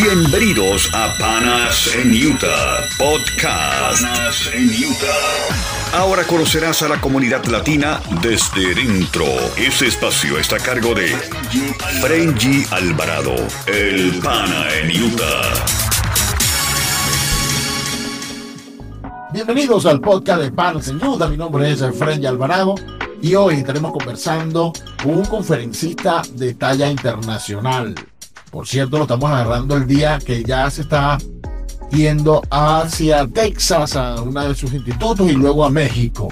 Bienvenidos a Panas en Utah Podcast. Panas en Utah. Ahora conocerás a la comunidad latina desde dentro. Este espacio está a cargo de Frenji Alvarado, el Pana en Utah. Bienvenidos al podcast de Panas en Utah. Mi nombre es Frenji Alvarado y hoy estaremos conversando con un conferencista de talla internacional. Por cierto, lo estamos agarrando el día que ya se está yendo hacia Texas, a uno de sus institutos y luego a México.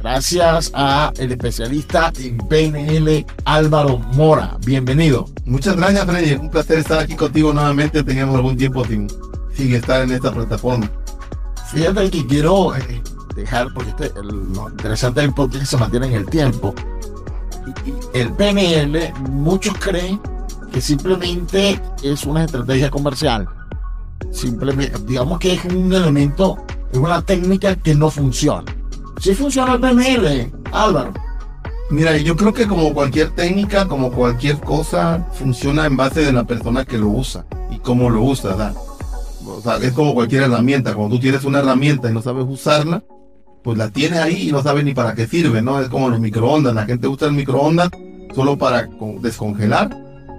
Gracias a el especialista en PNL Álvaro Mora. Bienvenido. Muchas gracias, Freddy. Un placer estar aquí contigo nuevamente. Teníamos algún tiempo sin, sin estar en esta plataforma. Fíjate que quiero eh, dejar, porque este, el, lo interesante del podcast se mantiene en el tiempo. El PNL, muchos creen que simplemente es una estrategia comercial. Simplemente, digamos que es un elemento, es una técnica que no funciona. Sí funciona el PNL, Álvaro. Mira, yo creo que como cualquier técnica, como cualquier cosa, funciona en base de la persona que lo usa y cómo lo usa. ¿verdad? O sea, es como cualquier herramienta. Cuando tú tienes una herramienta y no sabes usarla, pues la tienes ahí y no sabes ni para qué sirve, ¿no? Es como los microondas. La gente usa el microondas solo para con- descongelar,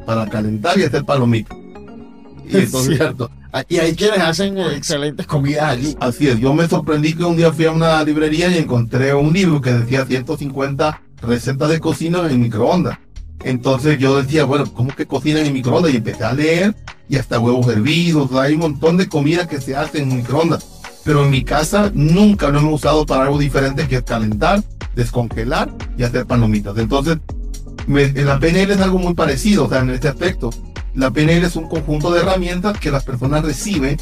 para calentar y hacer palomitas. Y Es cierto. Y hay quienes hacen excelentes comidas allí. Así es, yo me sorprendí que un día fui a una librería y encontré un libro que decía 150 recetas de cocina en microondas. Entonces yo decía, bueno, ¿cómo que cocinan en microondas? Y empecé a leer y hasta huevos hervidos, hay un montón de comida que se hace en microondas. Pero en mi casa nunca lo hemos usado para algo diferente que es calentar, descongelar y hacer palomitas. Entonces, la PNL es algo muy parecido, o sea, en este aspecto. La PNL es un conjunto de herramientas que las personas reciben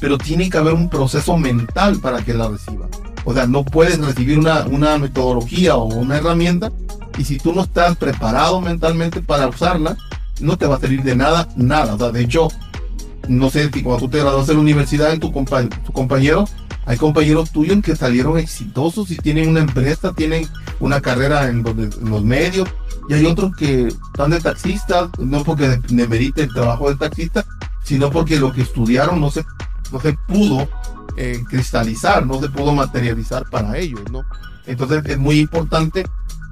pero tiene que haber un proceso mental para que la reciban. O sea, no puedes recibir una, una metodología o una herramienta y si tú no estás preparado mentalmente para usarla, no te va a servir de nada, nada. O sea, de hecho, no sé si cuando tú te graduaste de la universidad, en tu, compa tu compañero, hay compañeros tuyos que salieron exitosos y tienen una empresa, tienen una carrera en los medios, y hay otros que están de taxistas, no porque de- demerite el trabajo de taxista, sino porque lo que estudiaron no se no se pudo eh, cristalizar, no se pudo materializar para ellos, ¿no? Entonces es muy importante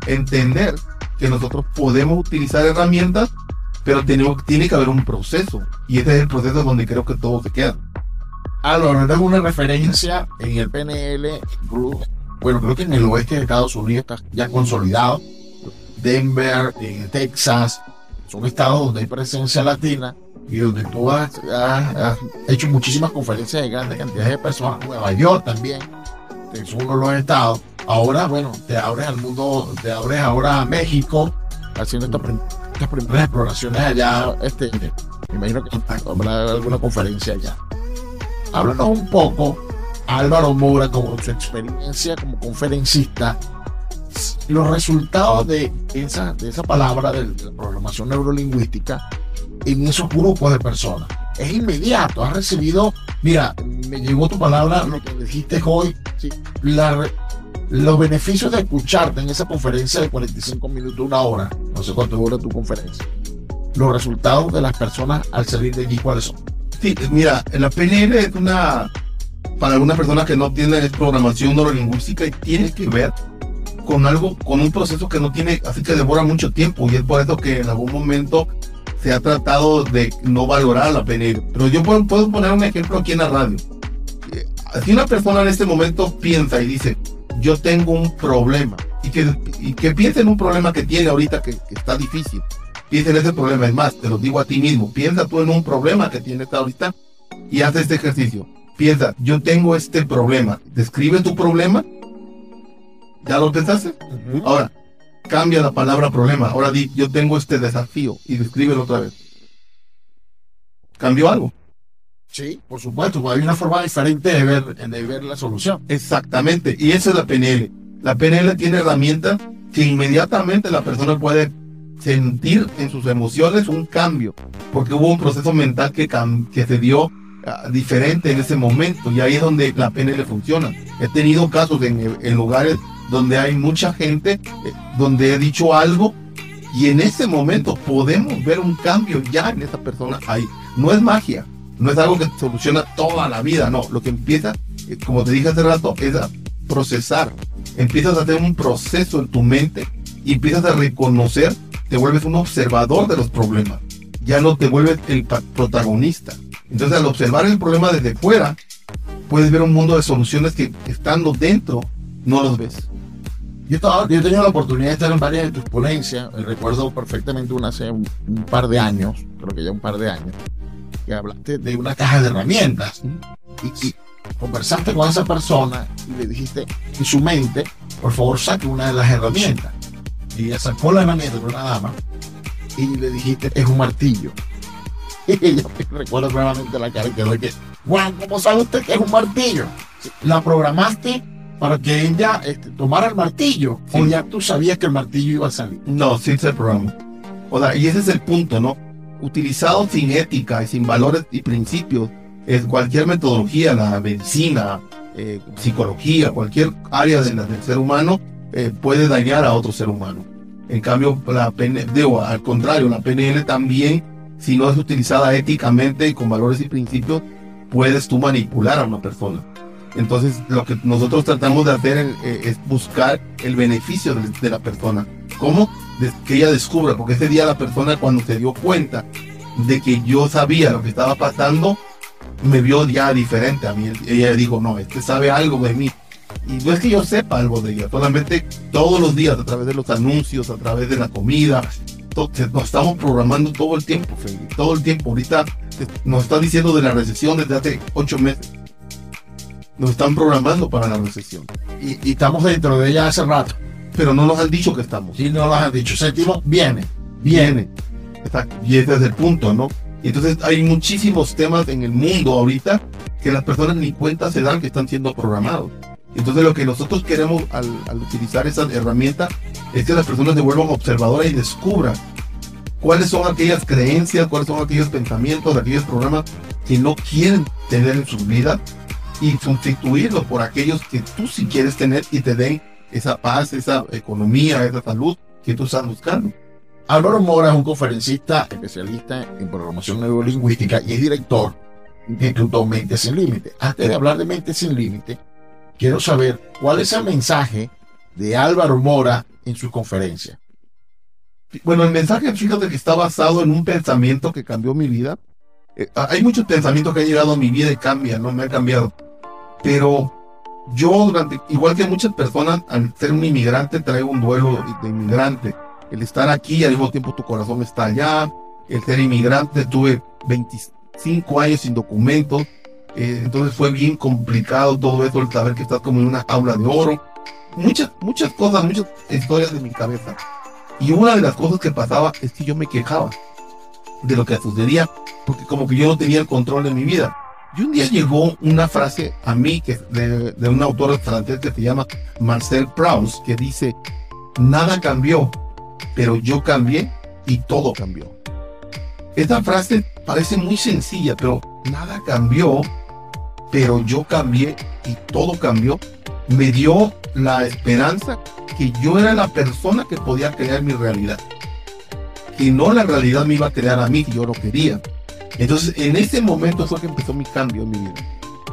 entender que nosotros podemos utilizar herramientas, pero tenemos, tiene que haber un proceso. Y ese es el proceso donde creo que todo se queda. Álvaro, ¿no tengo una referencia en el PNL, bueno, creo que en el oeste de Estados Unidos está ya consolidado. Denver, en Texas, son estados donde hay presencia latina y donde tú has, has- has hecho muchísimas conferencias de grandes cantidades de personas. Nueva York también, es uno de los estados. Ahora, bueno, te abres al mundo, te abres ahora a México, haciendo estas, prim- estas primeras exploraciones allá. Este, me imagino que habrá alguna conferencia allá. Háblanos un poco, Álvaro Moura, como su experiencia como conferencista, los resultados de esa, de esa palabra de, de programación neurolingüística en esos grupos de personas. Es inmediato, has recibido, mira, me llegó tu palabra, lo que dijiste hoy, sí, la los beneficios de escucharte en esa conferencia de 45 minutos, una hora, no sé cuánto dura tu conferencia. Los resultados de las personas al salir de allí, ¿cuáles son? Sí, mira, la PNL es una, para algunas personas que no tienen programación neurolingüística y tiene que ver con algo, con un proceso que no tiene, así que devora mucho tiempo y es por eso que en algún momento se ha tratado de no valorar la PNL. Pero yo puedo, puedo poner un ejemplo aquí en la radio. Eh, Si una persona en este momento piensa y dice, yo tengo un problema, y que, y que piensa en un problema que tiene ahorita que, que está difícil, piensa en ese problema, es más, te lo digo a ti mismo, piensa tú en un problema que tienes ahorita y haz este ejercicio. Piensa, yo tengo este problema, describe tu problema, ¿ya lo pensaste? Ahora, cambia la palabra problema. Ahora di, yo tengo este desafío y descríbelo otra vez. ¿Cambió algo? Sí, por supuesto, porque hay una forma diferente de ver, de ver la solución. Exactamente. Y eso es la PNL. La PNL tiene herramientas que inmediatamente la persona puede sentir en sus emociones un cambio. Porque hubo un proceso mental que, que se dio ah, diferente en ese momento. Y ahí es donde la PNL funciona. He tenido casos en, en lugares donde hay mucha gente, eh, donde he dicho algo Y en ese momento podemos ver un cambio ya en esa persona ahí. No es magia, no es algo que soluciona toda la vida, no. Lo que empieza, eh, como te dije hace rato, es a procesar. Empiezas a hacer un proceso en tu mente y empiezas a reconocer, te vuelves un observador de los problemas. Ya no te vuelves el protagonista. Entonces al observar el problema desde fuera, puedes ver un mundo de soluciones que estando dentro no los ves. Yo, he tenido la oportunidad de estar en varias de tus ponencias. Recuerdo perfectamente una hace un, par de años, creo que ya un par de años, que hablaste de una caja de herramientas. Y, conversaste con esa persona y le dijiste en su mente, por favor saque una de las herramientas. Y ella sacó la herramienta de una dama y le dijiste, es un martillo. Y ella recuerdo nuevamente la cara y que, ¿cómo sabe usted que es un martillo? La programaste para que ella este, tomara el martillo. O ya tú sabías que el martillo iba a salir. No, sin ser programa. O sea, y ese es el punto, ¿no? Utilizado sin ética y sin valores y principios, es cualquier metodología, la medicina, eh, psicología, cualquier área del ser humano, eh, puede dañar a otro ser humano. En cambio, la PNL, digo, al contrario, la PNL también, si no es utilizada éticamente y con valores y principios, puedes tú manipular a una persona. Entonces, lo que nosotros tratamos de hacer eh, es buscar el beneficio de, la persona. ¿Cómo? que ella descubra, porque ese día la persona cuando se dio cuenta de que yo sabía lo que estaba pasando, me vio ya diferente a mí. Ella dijo, no, este sabe algo de mí. Y no es que yo sepa algo de ella, solamente todos los días, a través de los anuncios, a través de la comida, nos estamos programando todo el tiempo, todo el tiempo. Ahorita nos está diciendo de la recesión desde hace ocho meses nos están programando para la recesión. Y, estamos dentro de ella hace rato. Pero no nos han dicho que estamos. Sí, no nos han dicho. Sentimos, viene, viene. Y ese es el punto, ¿no? Y entonces hay muchísimos temas en el mundo ahorita que las personas ni cuenta se dan que están siendo programados. Entonces lo que nosotros queremos al, al utilizar esa herramienta es que las personas se vuelvan observadoras y descubran cuáles son aquellas creencias, cuáles son aquellos pensamientos, aquellos programas que no quieren tener en sus vidas y sustituirlo por aquellos que tú sí quieres tener y te den esa paz, esa economía, esa salud que tú estás buscando. Álvaro Mora es un conferencista especialista en programación neurolingüística y es director de Instituto Mente Sin Límite. Antes de hablar de Mente Sin Límite, quiero saber cuál es el mensaje de Álvaro Mora en su conferencia. Bueno, el mensaje, fíjate que está basado en un pensamiento que cambió mi vida. Eh, hay muchos pensamientos que han llegado a mi vida y cambian, no me han cambiado. Pero yo, durante, igual que muchas personas, al ser un inmigrante, traigo un duelo de inmigrante. El estar aquí, al mismo tiempo tu corazón está allá. El ser inmigrante, tuve 25 años sin documentos. Eh, entonces fue bien complicado todo eso, el saber que estás como en una aula de oro. Muchas, muchas cosas, muchas historias de mi cabeza. Y una de las cosas que pasaba es que yo me quejaba de lo que sucedía, porque como que yo no tenía el control de mi vida. Y un día llegó una frase a mí que de, de un autor francés que se llama Marcel Proust, que dice, nada cambió, pero yo cambié y todo cambió. Esta frase parece muy sencilla, pero nada cambió, pero yo cambié y todo cambió. Me dio la esperanza que yo era la persona que podía crear mi realidad. Que no la realidad me iba a crear a mí, que yo lo quería. Entonces, en ese momento fue que empezó mi cambio en mi vida.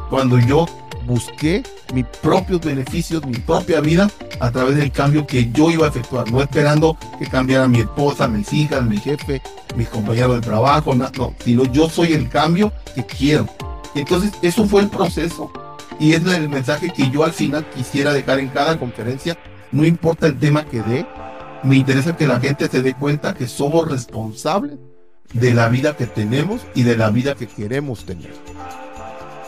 Cuando yo busqué mis propios beneficios, mi propia vida, a través del cambio que yo iba a efectuar, no esperando que cambiara mi esposa, mis hijas, mi jefe, mis compañeros de trabajo, no, sino yo soy el cambio que quiero. Entonces, eso fue el proceso y es el mensaje que yo al final quisiera dejar en cada conferencia, no importa el tema que dé, me interesa que la gente se dé cuenta que somos responsables de la vida que tenemos y de la vida que queremos tener.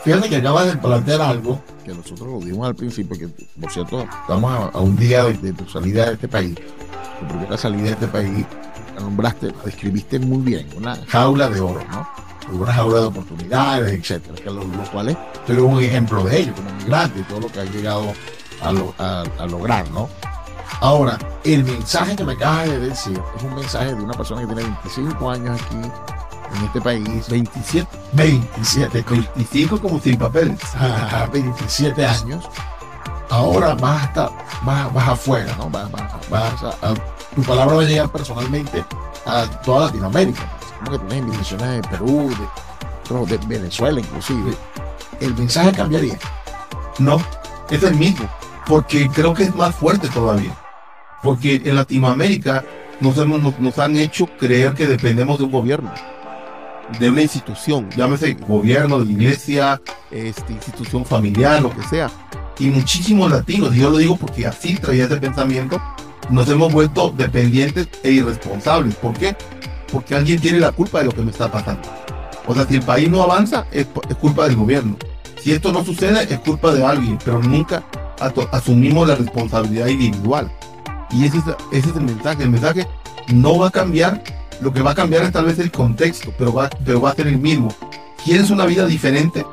Fíjate que acabas de plantear algo que nosotros lo dijimos al principio, que por cierto, estamos a, un día de, tu salida de este país, tu primera salida de este país, la nombraste, la describiste muy bien, una jaula de oro, ¿no? Una jaula de oportunidades, etcétera, que los, cuales tú eres un ejemplo de ello, como migrante y todo lo que ha llegado a, a lograr, ¿no? Ahora, el mensaje que me acabas de decir es un mensaje de una persona que tiene 25 años aquí en este país. 27. 27. 25 como sin papeles. 27 años. Ahora vas, a vas, afuera, ¿no? Vas, a, tu palabra va a llegar personalmente a toda Latinoamérica. Como que tienes invitaciones de Perú, de, de Venezuela inclusive. El mensaje cambiaría. No, es el mismo, porque creo que es más fuerte todavía. Porque en Latinoamérica nos, han hecho creer que dependemos de un gobierno, de una institución, llámese gobierno, de iglesia, este, institución familiar, lo que sea. Y muchísimos latinos, y yo lo digo porque así traía ese pensamiento, nos hemos vuelto dependientes e irresponsables. ¿Por qué? Porque alguien tiene la culpa de lo que me está pasando. O sea, si el país no avanza, es culpa del gobierno. Si esto no sucede, es culpa de alguien, pero nunca asumimos la responsabilidad individual. Y ese es, el mensaje. El mensaje no va a cambiar. Lo que va a cambiar es tal vez el contexto, pero va, pero va a ser el mismo. ¿Quieres una vida diferente?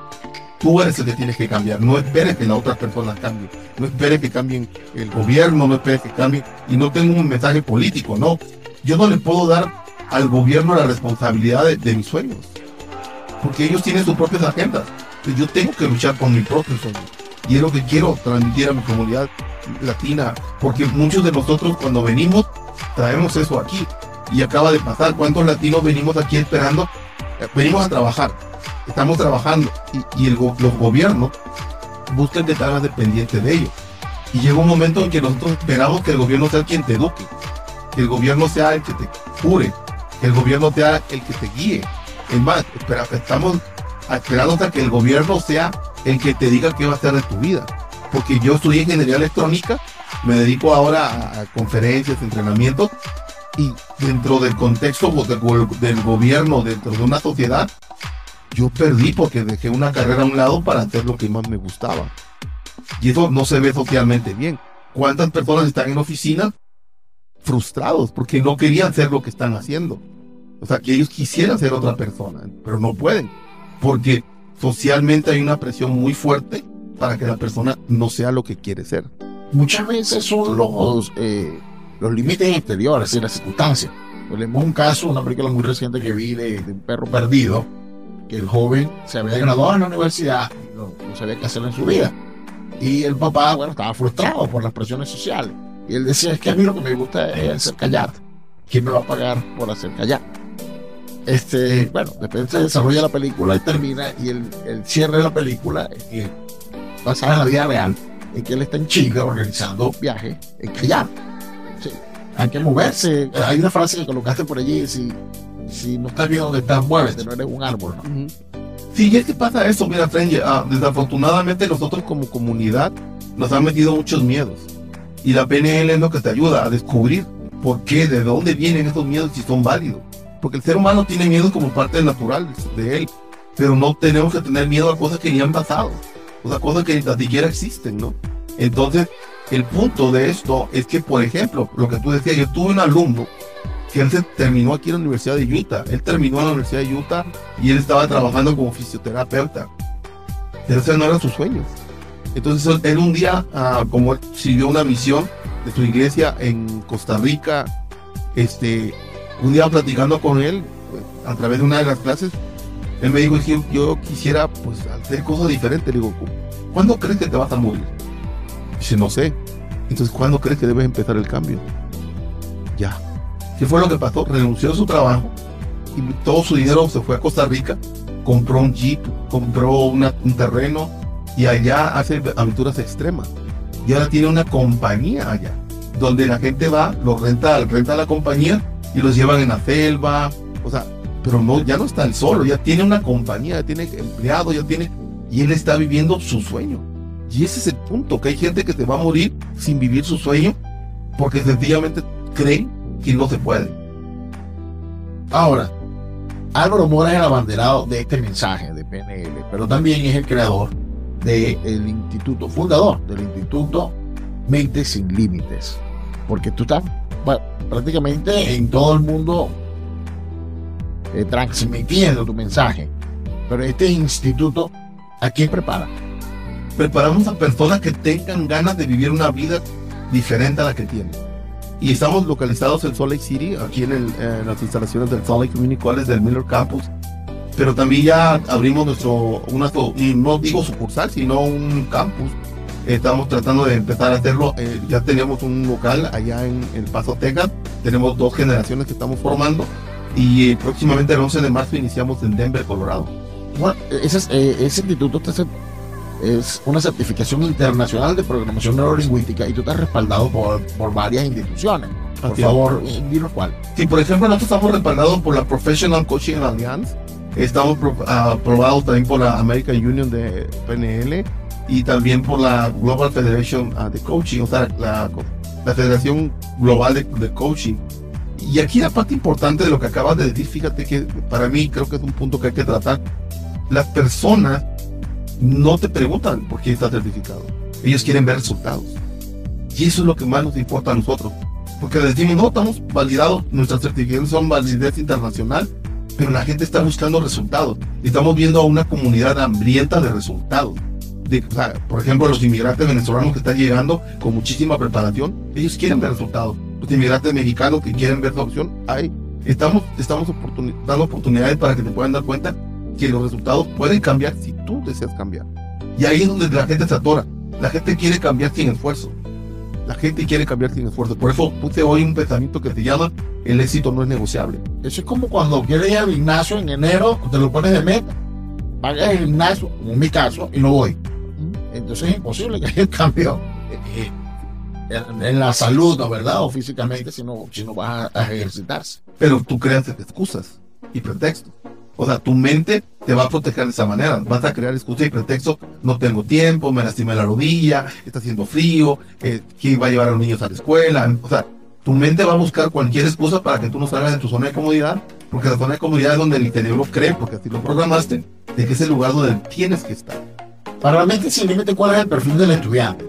Tú eres el que tienes que cambiar. No esperes que la otra persona cambie. No esperes que cambien el gobierno, no esperes que cambie. Y no tengo un mensaje político, no. Yo no le puedo dar al gobierno la responsabilidad de, de mis sueños. Porque ellos tienen sus propias agendas. Yo tengo que luchar por mi propio sueño. Y es lo que quiero transmitir a mi comunidad latina, porque muchos de nosotros cuando venimos traemos eso aquí. Y acaba de pasar, ¿cuántos latinos venimos aquí esperando? Eh, venimos a trabajar, estamos trabajando y, el, los gobiernos buscan que estás dependiente de ellos. Y llega un momento en que nosotros esperamos que el gobierno sea quien te eduque, que el gobierno sea el que te cure, que el gobierno sea el que te guíe. Es más, estamos esperando hasta que el gobierno sea el que te diga qué va a hacer de tu vida. Porque yo estudié ingeniería electrónica, me dedico ahora a, conferencias, entrenamientos, y dentro del contexto del, gobierno, dentro de una sociedad, yo perdí porque dejé una carrera a un lado para hacer lo que más me gustaba. Y eso no se ve socialmente bien. ¿Cuántas personas están en oficinas frustrados porque no querían hacer lo que están haciendo? O sea, que ellos quisieran ser otra persona, pero no pueden porque socialmente hay una presión muy fuerte para que la persona no sea lo que quiere ser. Muchas veces son los, eh, los límites exteriores y las circunstancias. Tenemos un caso, una película muy reciente que vi de, un perro perdido, que el joven se había graduado en la universidad y no, sabía qué hacer en su vida. Y el papá, bueno, estaba frustrado por las presiones sociales. Y él decía, es que a mí lo que me gusta es hacer callar. ¿Quién me va a pagar por hacer callar? Este, bueno, después se desarrolla la película y termina, y el, el cierre de la película es basada en la vida real, en que él está en Chile organizando viajes en kayak. hay que moverse. Hay una frase que colocaste por allí, si, si no estás bien donde estás, muévete, no eres un árbol. ¿no? Sí, es que pasa eso, mira, French, ah, desafortunadamente nosotros como comunidad nos han metido muchos miedos. Y la PNL es lo que te ayuda a descubrir por qué, de dónde vienen esos miedos y si son válidos porque el ser humano tiene miedo como parte natural de él, pero no tenemos que tener miedo a cosas que ya han pasado, o sea, cosas que ni siquiera existen, ¿no? Entonces, el punto de esto es que, por ejemplo, lo que tú decías, yo tuve un alumno que él se terminó aquí en la Universidad de Utah, él terminó en la Universidad de Utah y él estaba trabajando como fisioterapeuta, pero ese no era su sueño. Entonces, él un día, ah, como él siguió una misión de su iglesia en Costa Rica, este, un día platicando con él, pues, a través de una de las clases, él me dijo, yo quisiera pues hacer cosas diferentes. Le digo, ¿cuándo crees que te vas a morir? Dice, no sé. Entonces, ¿cuándo crees que debes empezar el cambio? Ya. ¿Qué fue lo que pasó? Renunció a su trabajo y todo su dinero se fue a Costa Rica, compró un jeep, compró un terreno y allá hace aventuras extremas. Y ahora tiene una compañía allá, donde la gente va, lo renta, renta la compañía y los llevan en la selva, o sea, pero no, ya no está el solo, ya tiene una compañía, ya tiene empleado, ya tiene, y él está viviendo su sueño. Y ese es el punto, que hay gente que se va a morir sin vivir su sueño porque sencillamente creen que no se puede. Ahora, Álvaro Mora es el abanderado de este mensaje de PNL, pero también es el creador del instituto, fundador del instituto Mente Sin Límites. Porque tú estás prácticamente en todo el mundo eh, transmitiendo tu mensaje. Pero este instituto, ¿a quién prepara? Preparamos a personas que tengan ganas de vivir una vida diferente a la que tienen. Y estamos localizados en Salt Lake City, aquí en, las instalaciones del Salt Lake Community College del Miller Campus. Pero también ya abrimos nuestro, una, no digo sucursal, sino un campus Estamos tratando de empezar a hacerlo. eh, ya tenemos un local allá en El Paso, Texas. Tenemos dos generaciones que estamos formando. Y eh, próximamente el 11 de marzo iniciamos en Denver, Colorado. Bueno, ese, es- eh, ese instituto te es una certificación internacional de programación neurolingüística y tú estás respaldado por, por varias instituciones. Por Así favor, eh, dinos cuál. Sí, por ejemplo, nosotros estamos respaldados por la Professional Coaching Alliance. Estamos pro- aprobados también por la American Union de PNL y también por la Global Federation ah, de Coaching, o sea, la, la Federación Global de, Coaching. Y aquí la parte importante de lo que acabas de decir, fíjate que para mí creo que es un punto que hay que tratar. Las personas no te preguntan por qué estás certificado. Ellos quieren ver resultados. Y eso es lo que más nos importa a nosotros. Porque decimos, no, estamos validados, nuestras certificaciones son validez internacional, pero la gente está buscando resultados. Estamos viendo a una comunidad hambrienta de resultados. Por ejemplo, los inmigrantes venezolanos que están llegando con muchísima preparación, ellos quieren ver resultados. Los inmigrantes mexicanos que quieren ver la opción, hay. Estamos, estamos dando oportunidades para que te puedan dar cuenta que los resultados pueden cambiar si tú deseas cambiar. Y ahí es donde la gente se atora. La gente quiere cambiar sin esfuerzo. La gente quiere cambiar sin esfuerzo. Por eso puse hoy un pensamiento que se llama el éxito no es negociable. Eso es como cuando quieres ir al gimnasio en enero, te lo pones de meta. Pagas el gimnasio, en mi caso, y no voy. Entonces es imposible que haya un cambio eh, en, en la salud, ¿no? ¿verdad? O físicamente, si no, si no vas a ejercitarse. Pero tú creas excusas y pretextos. O sea, tu mente te va a proteger de esa manera. Vas a crear excusas y pretextos. No tengo tiempo, me lastimé la rodilla, está haciendo frío, eh, ¿quién va a llevar a los niños a la escuela? O sea, tu mente va a buscar cualquier excusa para que tú no salgas de tu zona de comodidad, porque la zona de comodidad es donde el cerebro cree, porque así lo programaste, de que es el lugar donde tienes que estar. Para realmente sin límite, ¿cuál es el perfil del estudiante?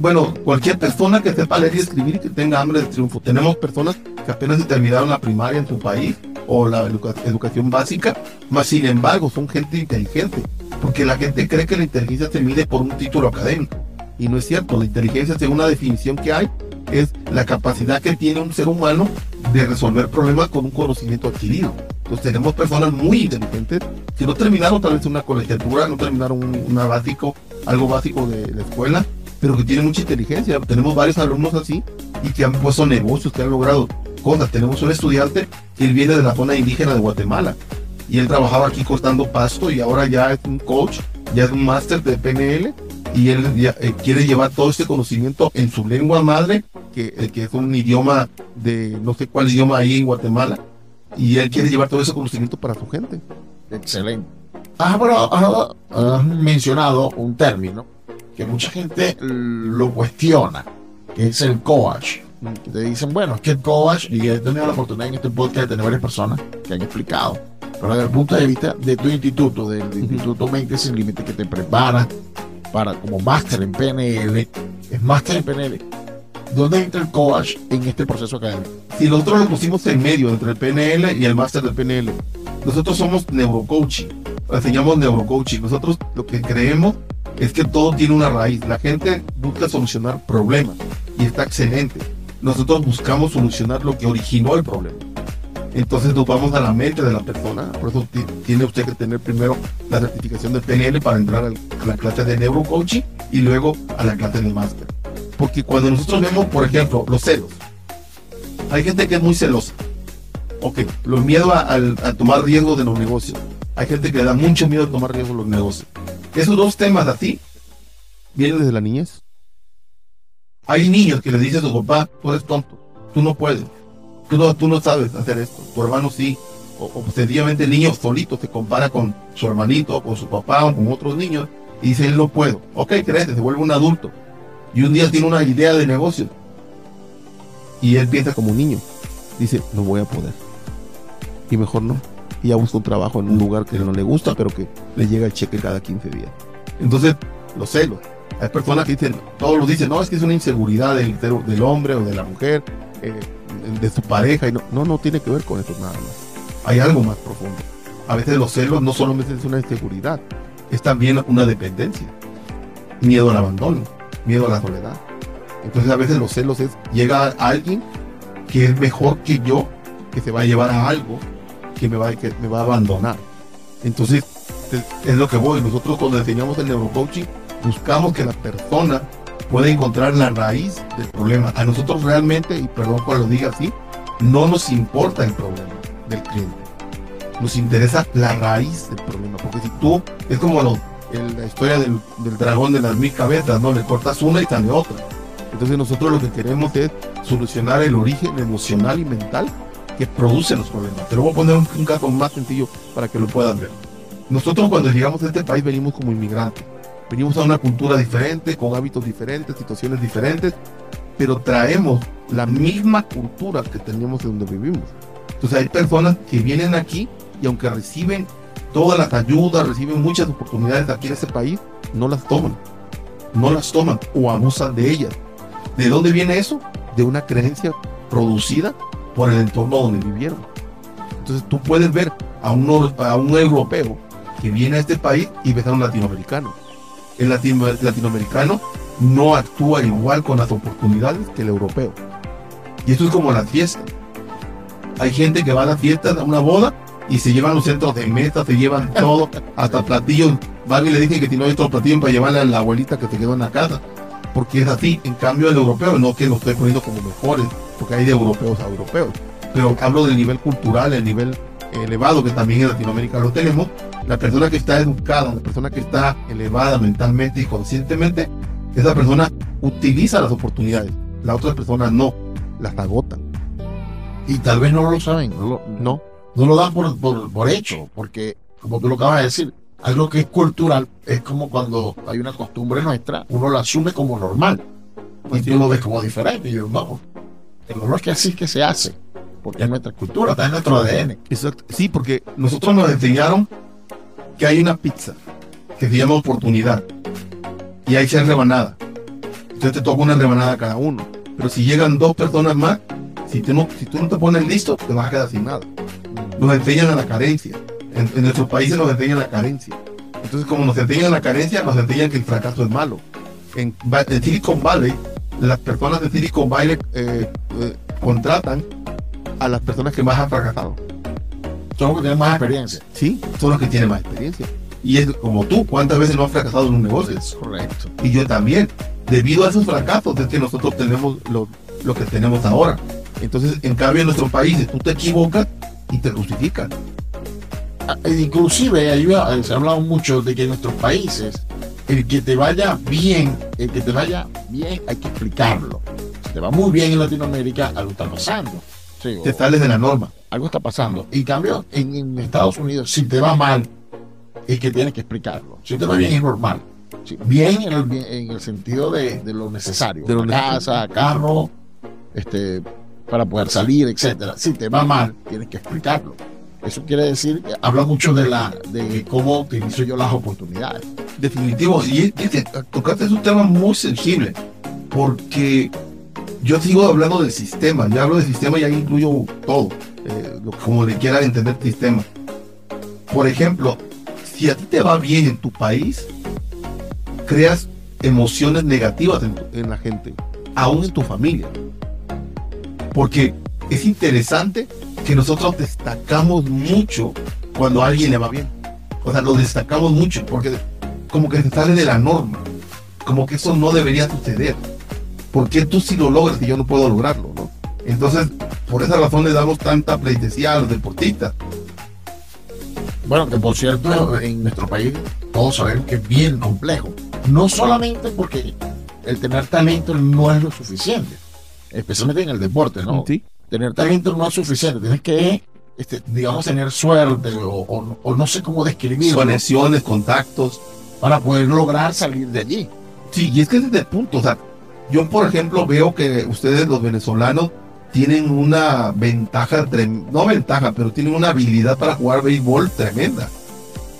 Bueno, cualquier persona que sepa leer y escribir y que tenga hambre de triunfo. Tenemos personas que apenas terminaron la primaria en su país o la educa- educación básica, más sin embargo son gente inteligente, porque la gente cree que la inteligencia se mide por un título académico. Y no es cierto, la inteligencia, según la definición que hay, es la capacidad que tiene un ser humano de resolver problemas con un conocimiento adquirido. Entonces tenemos personas muy inteligentes que no terminaron tal vez una colegiatura, no terminaron un, una básico, algo básico de la escuela, pero que tienen mucha inteligencia. Tenemos varios alumnos así y que han puesto negocios, que han logrado cosas. Tenemos un estudiante que él viene de la zona indígena de Guatemala y él trabajaba aquí cortando pasto y ahora ya es un coach, ya es un máster de PNL y él eh, quiere llevar todo este conocimiento en su lengua madre, que, eh, que es un idioma de no sé cuál idioma ahí en Guatemala, y él quiere llevar todo ese conocimiento para su gente. Excelente. Ah, bueno, ah, has mencionado un término que mucha gente lo cuestiona, que es el coach. Que te dicen, bueno, es que el coach, y he tenido la oportunidad en este podcast de tener varias personas que han explicado, pero desde el punto de vista de tu instituto, del Instituto Mente Sin Límite, que te prepara para como máster en PNL, es máster en PNL. ¿Dónde entra el coach en este proceso académico? Si nosotros lo pusimos en medio entre el PNL y el máster del PNL, nosotros somos neurocoaching, enseñamos neurocoaching. Nosotros lo que creemos es que todo tiene una raíz. La gente busca solucionar problemas y está excelente. Nosotros buscamos solucionar lo que originó el problema. Entonces nos vamos a la mente de la persona. Por eso ti- tiene usted que tener primero la certificación del PNL para entrar a la clase de neurocoaching y luego a la clase de máster. Porque cuando nosotros vemos, por ejemplo, los celos, hay gente que es muy celosa. Ok, los miedos a, a tomar riesgos de los negocios. Hay gente que le da mucho miedo a tomar riesgos en los negocios. Esos dos temas así vienen desde la niñez. Hay niños que le dicen a su papá, tú eres tonto, tú no puedes, tú no, tú no sabes hacer esto, tu hermano sí. O, o sencillamente el niño solito se compara con su hermanito, con su papá o con otros niños y dice, él no puedo. Ok, crece, se vuelve un adulto. Y un día tiene una idea de negocio. Y él piensa como un niño. Dice, no voy a poder. Y mejor no. Y ya busca un trabajo en un lugar que no le gusta, pero que le llega el cheque cada 15 días. Entonces, los celos. Hay personas que dicen, todos lo dicen, no, es que es una inseguridad del, del hombre o de la mujer, eh, de su pareja. Y no, no, no tiene que ver con eso nada más. Hay algo más profundo. A veces los celos no solamente es una inseguridad, es también una dependencia. Miedo al abandono, miedo a la soledad. Entonces a veces los celos es, llega alguien que es mejor que yo, que se va a llevar a algo que me va, que me va a abandonar. Entonces es, lo que voy. Nosotros cuando enseñamos el neurocoaching, buscamos que la persona pueda encontrar la raíz del problema. A nosotros realmente, y perdón por lo diga así, no nos importa el problema del cliente. Nos interesa la raíz del problema. Porque si tú, es como lo- el- la historia del, del dragón de las mil cabezas, ¿no? Le cortas una y sale otra. Entonces nosotros lo que queremos es solucionar el origen emocional y mental que produce los problemas. Te lo voy a poner un, un caso más sencillo para que lo puedan ver. Nosotros cuando llegamos a este país venimos como inmigrantes. Venimos a una cultura diferente, con hábitos diferentes, situaciones diferentes, pero traemos la misma cultura que teníamos en donde vivimos. Entonces hay personas que vienen aquí y aunque reciben todas las ayudas, reciben muchas oportunidades aquí en este país, no las toman. No las toman o abusan de ellas. ¿De dónde viene eso? De una creencia producida por el entorno donde vivieron. Entonces tú puedes ver a un, a un europeo que viene a este país y ves a un latinoamericano. El latino- latinoamericano no actúa igual con las oportunidades que el europeo. Y esto es como la fiesta. Hay gente que va a la fiesta, a una boda, y se llevan los centros de mesa, se llevan todo, hasta platillos. Van y le dicen que hay otro platillo para llevarle a la abuelita que se quedó en la casa. Porque es así. En cambio, el europeo, no que lo estoy poniendo como mejores, porque hay de europeos a europeos. Pero hablo del nivel cultural, el nivel elevado que también en Latinoamérica lo tenemos. La persona que está educada, la persona que está elevada mentalmente y conscientemente, esa persona utiliza las oportunidades. La otra persona no, las agotan. Y tal vez no lo saben, No, no lo dan por, por, por hecho, porque, como tú lo acabas de decir, algo que es cultural es como cuando hay una costumbre nuestra, uno la asume como normal. Y tú lo ves como diferente. Y yo, vamos, el no es que así es que se hace, porque es nuestra cultura, está en nuestro ADN. Exacto. Sí, porque nosotros nos enseñaron que hay una pizza que se llama oportunidad y hay seis rebanadas. Entonces te toca una rebanada cada uno. Pero si llegan dos personas más, si, no, si tú no te pones listo, te vas a quedar sin nada. Nos enseñan a la carencia. En, en nuestros países nos enseñan la carencia. Entonces, como nos enseñan la carencia, nos enseñan que el fracaso es malo. En, en Silicon Valley, las personas de Silicon Valley eh, eh, contratan a las personas que más han fracasado. Son los que tienen más experiencia. Sí, son los que tienen más experiencia. Y es como tú, ¿cuántas veces no has fracasado en un negocio? Es correcto. Y yo también. Debido a esos fracasos es que nosotros tenemos lo, lo que tenemos ahora. Entonces, en cambio, en nuestros países, tú te equivocas y te justifican. Ah, Inclusive se ha hablado mucho de que en nuestros países el que te vaya bien, el que te vaya bien hay que explicarlo. Si te va muy bien en Latinoamérica, algo está pasando. Sí, Te sales de la norma. algo está pasando. En cambio, en, en Estados Unidos, si te va mal, es que tienes que explicarlo. Si te va bien, es normal. Sí, bien en el, bien- en el sentido de, de lo necesario. De lo Una casa, carro, este, para poder salir, etcétera. Si te va mal, tienes que explicarlo. Eso quiere decir, que habla mucho de la de cómo utilizo yo las oportunidades. Definitivo. Y tocaste es un tema muy sensible. Porque yo sigo hablando del sistema. Yo hablo del sistema y ahí incluyo todo. eh, como le quieran entender sistema. Por ejemplo, si a ti te va bien en tu país, creas emociones negativas en, tu- en la gente, aún en tu familia. Porque es interesante que nosotros destacamos mucho cuando a alguien le va bien. O sea, lo destacamos mucho porque como que se sale de la norma. Como que eso no debería suceder. ¿Por qué tú sí lo logras y yo no puedo lograrlo? ¿no? Entonces, por esa razón le damos tanta pleitesía a los deportistas. Bueno, que por cierto, en nuestro país todos sabemos que es bien complejo. No solamente porque el tener talento no es lo suficiente, especialmente en el deporte, ¿no? Sí. Tener talento no es suficiente, tienes que, este, digamos, tener suerte o, o- o no sé cómo describirlo Conexiones, contactos. para poder lograr salir de allí. Sí, y es que es el punto. O sea, yo, por ejemplo, veo que ustedes, los venezolanos, tienen una ventaja, trem- no ventaja, pero tienen una habilidad para jugar béisbol tremenda.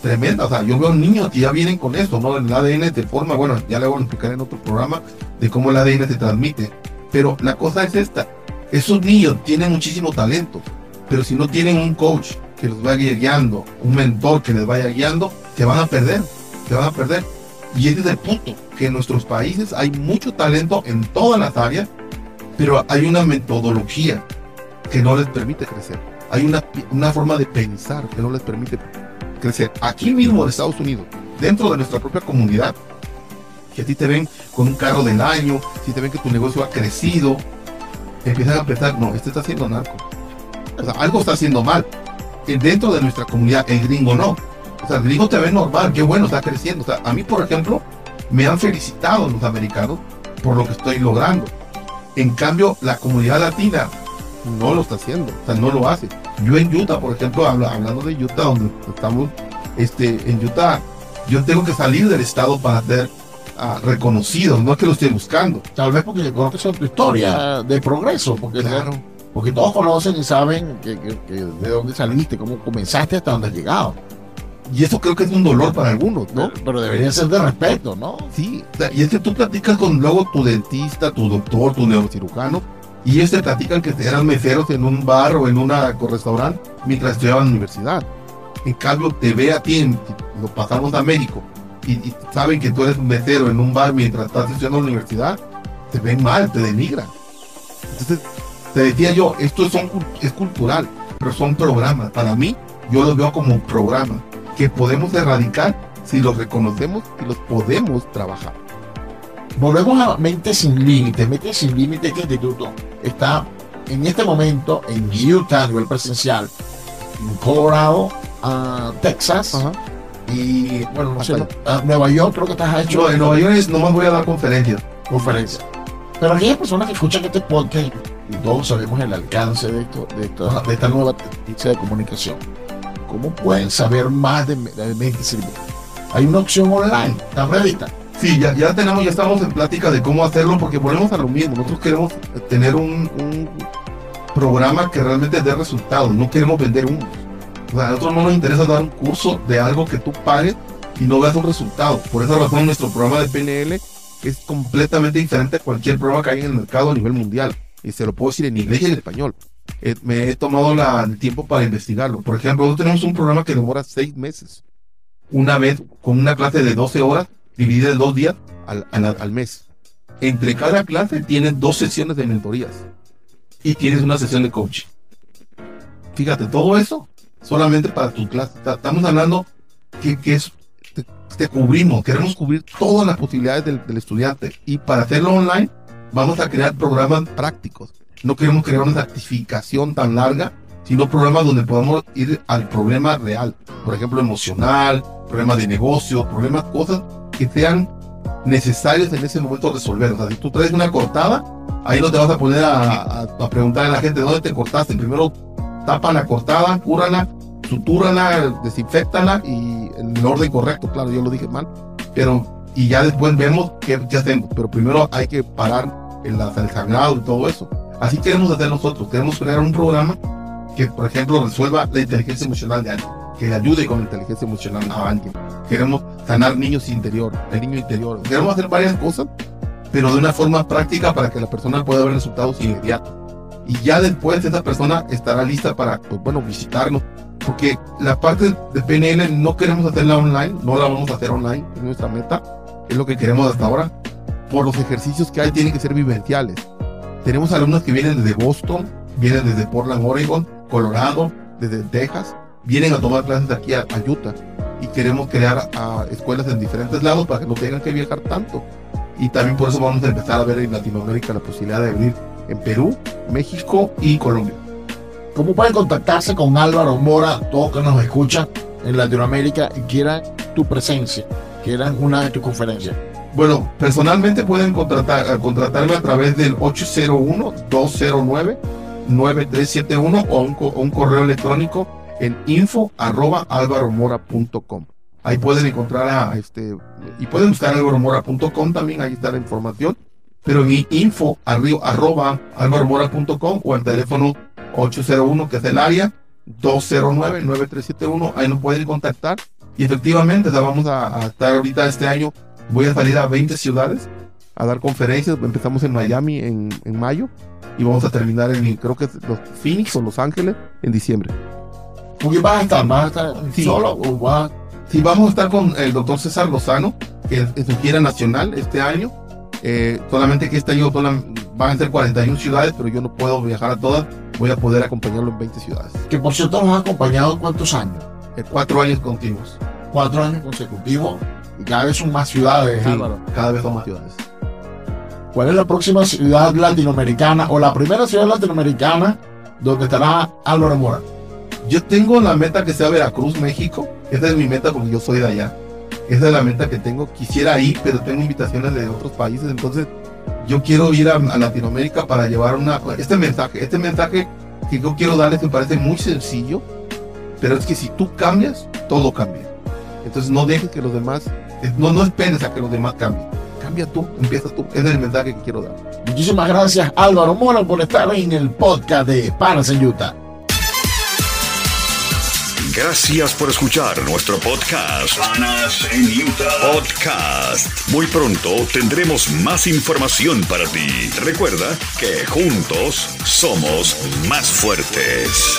Tremenda. O sea, yo veo niños que ya vienen con esto, ¿no? El ADN te forma, bueno, ya luego lo explicaré en otro programa de cómo el ADN se transmite. Pero la cosa es esta. Esos niños tienen muchísimo talento, pero si no tienen un coach que los vaya guiando, un mentor que les vaya guiando, se van a perder, se van a perder. Y ese es el punto, que en nuestros países hay mucho talento en todas las áreas, pero hay una metodología que no les permite crecer. Hay una, una forma de pensar que no les permite crecer. Aquí mismo en Estados Unidos, dentro de nuestra propia comunidad, Si a ti te ven con un carro del año, si te ven que tu negocio ha crecido, empiezan a pensar, no, este está haciendo narco. O sea, algo está haciendo mal. Eh, Dentro de nuestra comunidad, el gringo no. O sea, el gringo te ve normal, qué bueno, está creciendo. O sea, a mí, por ejemplo, me han felicitado los americanos por lo que estoy logrando. En cambio, la comunidad latina no lo está haciendo, o sea, no lo hace. Yo en Utah, por ejemplo, habla- hablando de Utah, donde estamos, este, en Utah, yo tengo que salir del estado para ser ah, reconocido, no es que lo esté buscando. Tal vez porque conocen tu historia de progreso, porque, porque todos conocen y saben que, que- que de dónde saliste, cómo comenzaste hasta dónde has llegado. Y eso creo que es un dolor para algunos, ¿no? Pero, pero debería ser de respeto, ¿no? Sí, y es que tú platicas con luego tu dentista, tu doctor, tu neurocirujano, y ellos te platican que eran meseros en un bar o en un restaurante mientras estudiaban en la universidad. En cambio, te ve a ti, en- lo pasamos a médico, y, y saben que tú eres un mesero en un bar mientras estás estudiando en la universidad, te ven mal, te denigran. Entonces, te decía yo, esto son es cultural, pero son programas. Para mí, yo los veo como programas que podemos erradicar si los reconocemos y los podemos trabajar. Volvemos a Mente Sin Límites. Mente Sin Límites, este instituto está en este momento en Utah a nivel presencial, en Colorado, ah, Texas y, bueno, no sé, Hasta ah, Nueva York, creo que estás hecho Yo en Nueva York es, nomás voy a dar conferencias. conferencia. Pero aquellas personas que escuchan este podcast, y todos sabemos el alcance de, esto, de, esto- de esta nueva tendencia de comunicación, ¿cómo pueden saber más de, de? Hay una opción online, está revista. Sí, ya, ya tenemos, ya estamos en plática de cómo hacerlo porque volvemos a lo mismo. Nosotros queremos tener un, un programa que realmente dé resultados, no queremos vender humos. O sea, a nosotros no nos interesa dar un curso de algo que tú pagues y no veas un resultado. Por esa razón nuestro programa de PNL es completamente diferente a cualquier programa que hay en el mercado a nivel mundial. Y se lo puedo decir en inglés y en español. Eh, me he tomado la- el tiempo para investigarlo. Por ejemplo, nosotros tenemos un programa que demora seis meses. Una vez con una clase de 12 horas dividida en dos días al, al- al mes. Entre cada clase tienes dos sesiones de mentorías y tienes una sesión de coaching. Fíjate, todo eso solamente para tu clase. Ta- Estamos hablando que, que es, te, te cubrimos, queremos cubrir todas las posibilidades del, del estudiante y para hacerlo online vamos a crear programas prácticos. No queremos crear una certificación tan larga, sino programas donde podamos ir al problema real. Por ejemplo, emocional, problemas de negocio, problemas, cosas que sean necesarias en ese momento resolver. O sea, si tú traes una cortada, ahí no te vas a poner a, a, a preguntar a la gente dónde te cortaste. Primero tapa la cortada, cúrala, sutúrala, desinfectala y en el orden correcto, claro, yo lo dije mal, pero y ya después vemos qué, qué hacemos. Pero primero hay que parar el, el sangrado y todo eso. Así queremos hacer nosotros, queremos crear un programa que, por ejemplo, resuelva la inteligencia emocional de alguien, que le ayude con la inteligencia emocional a alguien. Queremos sanar niños interior, el niño interior. Queremos hacer varias cosas, pero de una forma práctica para que la persona pueda ver resultados inmediatos. Y ya después esa persona estará lista para, pues bueno, visitarnos. Porque la parte de PNL no queremos hacerla online, no la vamos a hacer online, es nuestra meta, es lo que queremos hasta ahora. Por los ejercicios que hay, tienen que ser vivenciales. Tenemos alumnos que vienen desde Boston, vienen desde Portland, Oregon, Colorado, desde Texas, vienen a tomar clases aquí a, a Utah y queremos crear escuelas en diferentes lados para que no tengan que viajar tanto. Y también por eso vamos a empezar a ver en Latinoamérica la posibilidad de abrir en Perú, México y Colombia. ¿Cómo pueden contactarse con Álvaro Mora, todos que nos escuchan en Latinoamérica y quieran tu presencia, quieran una de tus conferencias? Bueno, personalmente pueden contratar, a contratarme a través del 801-209-9371 o un, un correo electrónico en info. Ahí pueden encontrar a este, y pueden buscar alvaromora.com también, ahí está la información. Pero en info arri- arroba alvaromora.com o el teléfono 801 que es el área 209-9371, ahí nos pueden contactar. Y efectivamente, vamos a, a estar ahorita este año voy a salir a 20 ciudades a dar conferencias. Empezamos en Miami en, en mayo y vamos a terminar en, creo que los Phoenix o Los Ángeles en diciembre. ¿Con quién vas a estar? ¿Vas a estar Sí. solo o vas Sí, vamos a estar con el doctor César Lozano, que es su gira nacional este año. Eh, solamente que este año van a ser 41 ciudades, pero yo no puedo viajar a todas. Voy a poder acompañarlo en 20 ciudades. Que por cierto nos ha acompañado cuántos años? En cuatro años continuos. Cuatro años consecutivos Y cada vez son más ciudades. Sí, cada vez son más ciudades. ¿Cuál es la próxima ciudad latinoamericana o la primera ciudad latinoamericana donde estará Álvaro Mora? Yo tengo la meta que sea Veracruz, México. Esa es mi meta porque yo soy de allá. Esa es la meta que tengo. Quisiera ir, pero tengo invitaciones de otros países. Entonces, yo quiero ir a, Latinoamérica para llevar una, este mensaje. Este mensaje que yo quiero darles me parece muy sencillo, pero es que si tú cambias, todo cambia. Entonces, no dejes que los demás, no, no esperes a que los demás cambien. Cambia tú, empieza tú. Ese es el mensaje que quiero dar. Muchísimas gracias Álvaro Mora por estar en el podcast de Panas en Utah. Gracias por escuchar nuestro podcast. En Utah. Podcast. Muy pronto tendremos más información para ti. Recuerda que juntos somos más fuertes.